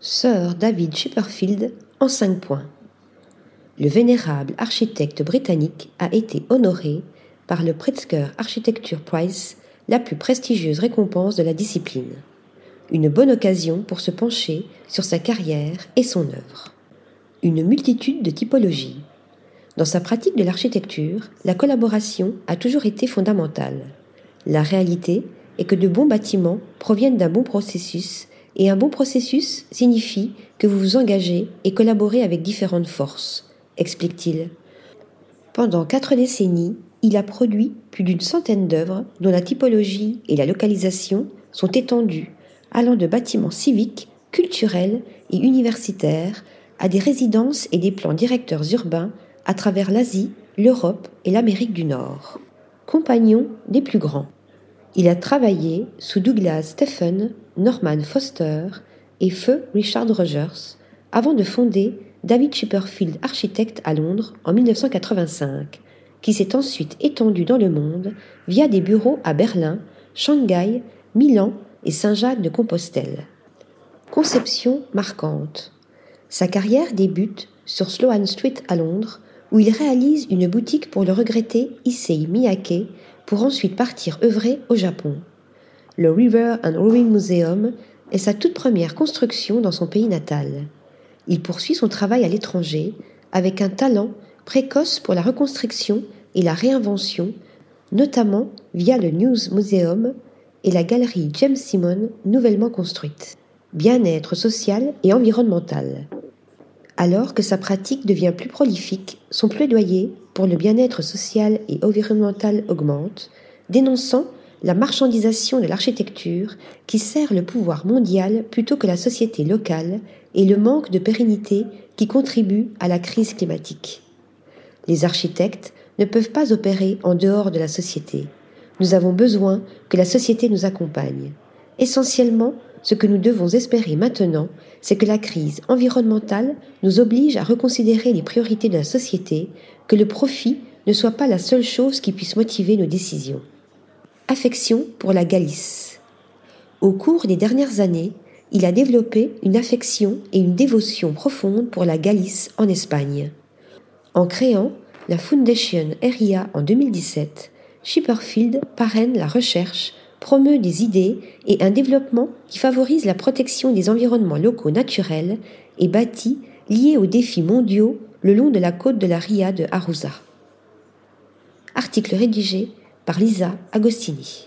Sir David Chipperfield en cinq points. Le vénérable architecte britannique a été honoré par le Pritzker Architecture Prize, la plus prestigieuse récompense de la discipline. Une bonne occasion pour se pencher sur sa carrière et son œuvre. Une multitude de typologies. Dans sa pratique de l'architecture, la collaboration a toujours été fondamentale. La réalité est que de bons bâtiments proviennent d'un bon processus et un bon processus signifie que vous vous engagez et collaborez avec différentes forces, explique-t-il. Pendant quatre décennies, il a produit plus d'une centaine d'œuvres dont la typologie et la localisation sont étendues, allant de bâtiments civiques, culturels et universitaires à des résidences et des plans directeurs urbains à travers l'Asie, l'Europe et l'Amérique du Nord. Compagnon des plus grands. Il a travaillé sous Douglas Stephen, Norman Foster et feu Richard Rogers avant de fonder David Chipperfield Architect à Londres en 1985, qui s'est ensuite étendu dans le monde via des bureaux à Berlin, Shanghai, Milan et Saint-Jacques de Compostelle. Conception marquante. Sa carrière débute sur Sloane Street à Londres, où il réalise une boutique pour le regretté Issei Miyake, pour ensuite partir œuvrer au Japon. Le River and Rowing Museum est sa toute première construction dans son pays natal. Il poursuit son travail à l'étranger avec un talent précoce pour la reconstruction et la réinvention, notamment via le News Museum et la galerie James Simon nouvellement construite. Bien-être social et environnemental. Alors que sa pratique devient plus prolifique, son plaidoyer pour le bien-être social et environnemental augmente, dénonçant la marchandisation de l'architecture qui sert le pouvoir mondial plutôt que la société locale et le manque de pérennité qui contribue à la crise climatique. Les architectes ne peuvent pas opérer en dehors de la société. Nous avons besoin que la société nous accompagne. Essentiellement, ce que nous devons espérer maintenant, c'est que la crise environnementale nous oblige à reconsidérer les priorités de la société, que le profit ne soit pas la seule chose qui puisse motiver nos décisions. Affection pour la Galice. Au cours des dernières années, il a développé une affection et une dévotion profonde pour la Galice en Espagne. En créant la Foundation ERIA en 2017, Chipperfield parraine la recherche promeut des idées et un développement qui favorise la protection des environnements locaux naturels et bâtis liés aux défis mondiaux le long de la côte de la Ria de Arousa. Article rédigé par Lisa Agostini.